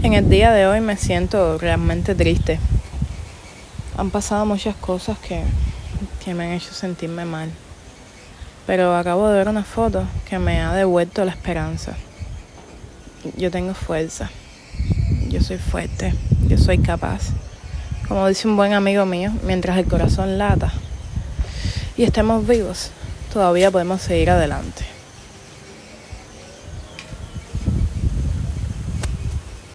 En el día de hoy me siento realmente triste. Han pasado muchas cosas que, que me han hecho sentirme mal. Pero acabo de ver una foto que me ha devuelto la esperanza. Yo tengo fuerza. Yo soy fuerte. Yo soy capaz. Como dice un buen amigo mío, mientras el corazón lata y estemos vivos, todavía podemos seguir adelante.